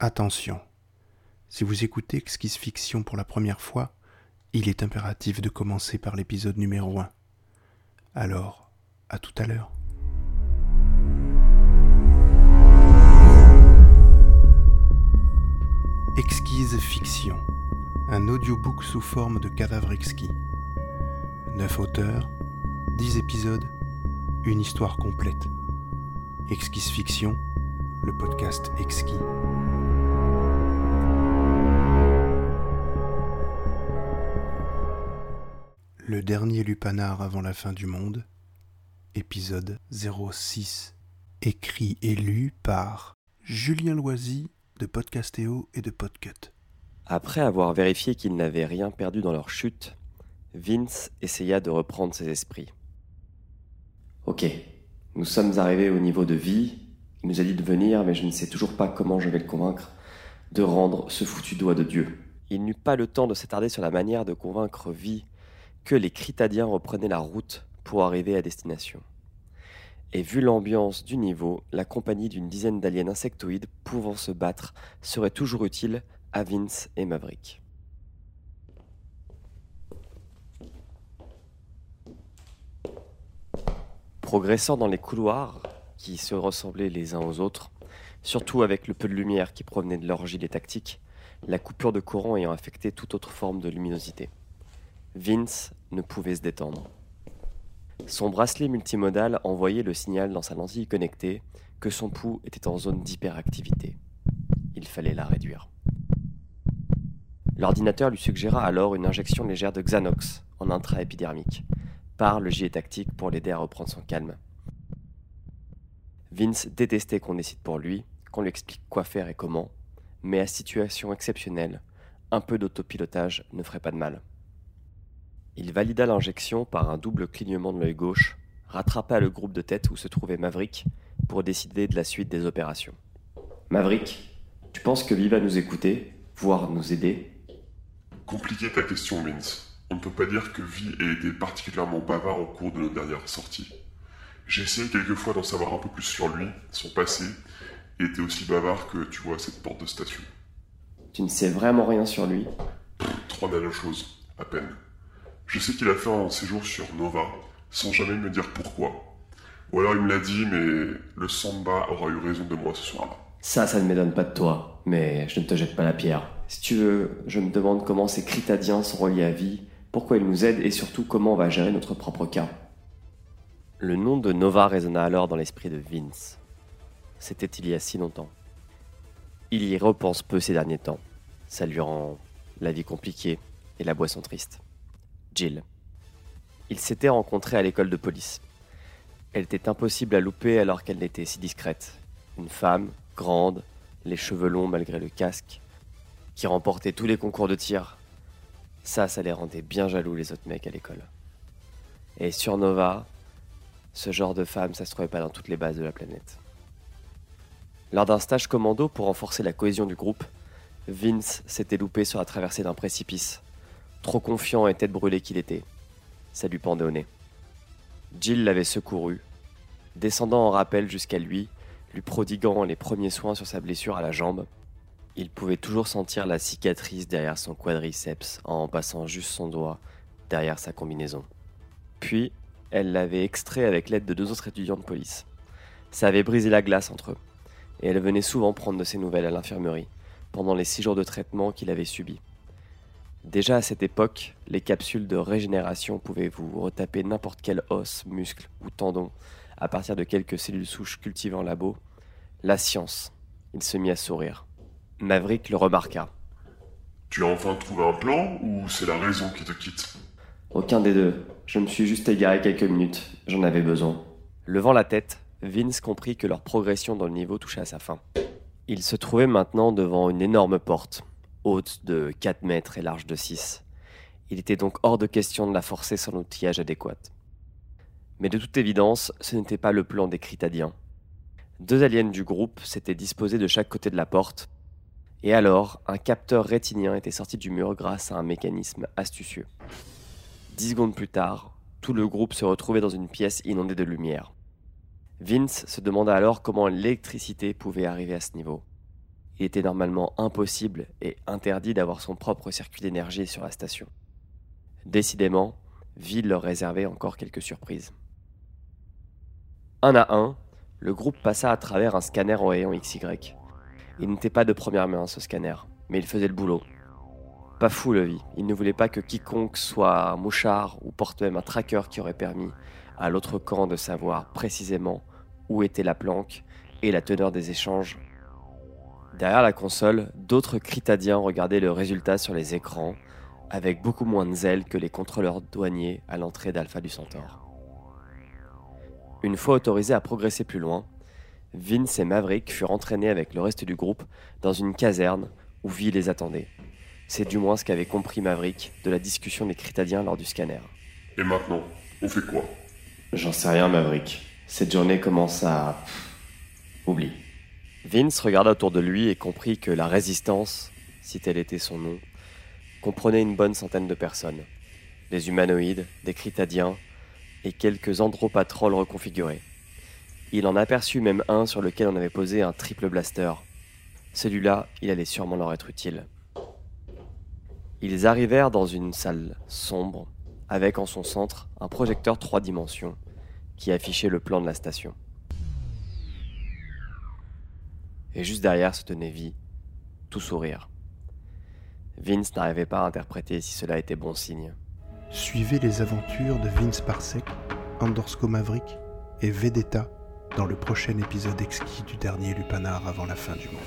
Attention, si vous écoutez Exquise Fiction pour la première fois, il est impératif de commencer par l'épisode numéro 1. Alors, à tout à l'heure. Exquise Fiction, un audiobook sous forme de cadavre exquis. Neuf auteurs, dix épisodes, une histoire complète. Exquise Fiction, le podcast exquis. Le dernier lupanar avant la fin du monde, épisode 06, écrit et lu par Julien Loisy de Podcastéo et de Podcut. Après avoir vérifié qu'ils n'avaient rien perdu dans leur chute, Vince essaya de reprendre ses esprits. Ok, nous sommes arrivés au niveau de vie. Il nous a dit de venir, mais je ne sais toujours pas comment je vais le convaincre de rendre ce foutu doigt de Dieu. Il n'eut pas le temps de s'attarder sur la manière de convaincre Vie que les Critadiens reprenaient la route pour arriver à destination. Et vu l'ambiance du niveau, la compagnie d'une dizaine d'aliens insectoïdes pouvant se battre serait toujours utile à Vince et Maverick. Progressant dans les couloirs qui se ressemblaient les uns aux autres, surtout avec le peu de lumière qui provenait de leur gilet tactique, la coupure de courant ayant affecté toute autre forme de luminosité. Vince ne pouvait se détendre. Son bracelet multimodal envoyait le signal dans sa lentille connectée que son pouls était en zone d'hyperactivité. Il fallait la réduire. L'ordinateur lui suggéra alors une injection légère de Xanox en intra-épidermique par le gilet tactique pour l'aider à reprendre son calme. Vince détestait qu'on décide pour lui, qu'on lui explique quoi faire et comment, mais à situation exceptionnelle, un peu d'autopilotage ne ferait pas de mal. Il valida l'injection par un double clignement de l'œil gauche, rattrapa le groupe de tête où se trouvait Maverick pour décider de la suite des opérations. Maverick, tu penses que Viva va nous écouter, voire nous aider? Compliqué ta question, Vince. On ne peut pas dire que Vi ait été particulièrement bavard au cours de nos dernières sorties. J'ai essayé quelquefois d'en savoir un peu plus sur lui, son passé, et était aussi bavard que, tu vois, cette porte de station. Tu ne sais vraiment rien sur lui? Trois belles choses, à peine. Je sais qu'il a fait un séjour sur Nova, sans jamais me dire pourquoi. Ou alors il me l'a dit, mais le Samba aura eu raison de moi ce soir-là. Ça, ça ne m'étonne pas de toi, mais je ne te jette pas la pierre. Si tu veux, je me demande comment ces Critadiens sont reliés à vie, pourquoi ils nous aident et surtout comment on va gérer notre propre cas. Le nom de Nova résonna alors dans l'esprit de Vince. C'était il y a si longtemps. Il y repense peu ces derniers temps. Ça lui rend la vie compliquée et la boisson triste. Jill. Ils s'étaient rencontrés à l'école de police. Elle était impossible à louper alors qu'elle n'était si discrète. Une femme, grande, les cheveux longs malgré le casque, qui remportait tous les concours de tir. Ça, ça les rendait bien jaloux les autres mecs à l'école. Et sur Nova, ce genre de femme, ça se trouvait pas dans toutes les bases de la planète. Lors d'un stage commando pour renforcer la cohésion du groupe, Vince s'était loupé sur la traversée d'un précipice trop confiant et tête brûlée qu'il était. Ça lui pendait au nez. Jill l'avait secouru, descendant en rappel jusqu'à lui, lui prodiguant les premiers soins sur sa blessure à la jambe. Il pouvait toujours sentir la cicatrice derrière son quadriceps en passant juste son doigt derrière sa combinaison. Puis, elle l'avait extrait avec l'aide de deux autres étudiants de police. Ça avait brisé la glace entre eux, et elle venait souvent prendre de ses nouvelles à l'infirmerie pendant les six jours de traitement qu'il avait subis. Déjà à cette époque, les capsules de régénération pouvaient vous retaper n'importe quel os, muscle ou tendon à partir de quelques cellules souches cultivées en labo. La science. Il se mit à sourire. Maverick le remarqua. Tu as enfin trouvé un plan ou c'est la raison qui te quitte? Aucun des deux. Je me suis juste égaré quelques minutes. J'en avais besoin. Levant la tête, Vince comprit que leur progression dans le niveau touchait à sa fin. Il se trouvait maintenant devant une énorme porte, haute de 4 mètres et large de 6. Il était donc hors de question de la forcer sans outillage adéquat. Mais de toute évidence, ce n'était pas le plan des Critadiens. Deux aliens du groupe s'étaient disposés de chaque côté de la porte, et alors un capteur rétinien était sorti du mur grâce à un mécanisme astucieux. Dix secondes plus tard, tout le groupe se retrouvait dans une pièce inondée de lumière. Vince se demanda alors comment l'électricité pouvait arriver à ce niveau. Il était normalement impossible et interdit d'avoir son propre circuit d'énergie sur la station. Décidément, Ville leur réservait encore quelques surprises. Un à un, le groupe passa à travers un scanner en XY. Il n'était pas de première main ce scanner, mais il faisait le boulot. Pas fou le vie, il ne voulait pas que quiconque soit mouchard ou porte même un tracker qui aurait permis à l'autre camp de savoir précisément où était la planque et la teneur des échanges. Derrière la console, d'autres critadiens regardaient le résultat sur les écrans avec beaucoup moins de zèle que les contrôleurs douaniers à l'entrée d'Alpha du Centaure. Une fois autorisés à progresser plus loin, Vince et Maverick furent entraînés avec le reste du groupe dans une caserne où Vi les attendait. C'est du moins ce qu'avait compris Maverick de la discussion des Critadiens lors du scanner. Et maintenant, on fait quoi? J'en sais rien, Maverick. Cette journée commence à. Oublie. Vince regarda autour de lui et comprit que la résistance, si tel était son nom, comprenait une bonne centaine de personnes. Des humanoïdes, des critadiens et quelques andropatrolles reconfigurés. Il en aperçut même un sur lequel on avait posé un triple blaster. Celui-là, il allait sûrement leur être utile. Ils arrivèrent dans une salle sombre, avec en son centre un projecteur trois dimensions qui affichait le plan de la station. Et juste derrière se tenait Vie, tout sourire. Vince n'arrivait pas à interpréter si cela était bon signe. Suivez les aventures de Vince Parsec, Andorsko Maverick et Vedetta dans le prochain épisode exquis du dernier Lupanar avant la fin du monde.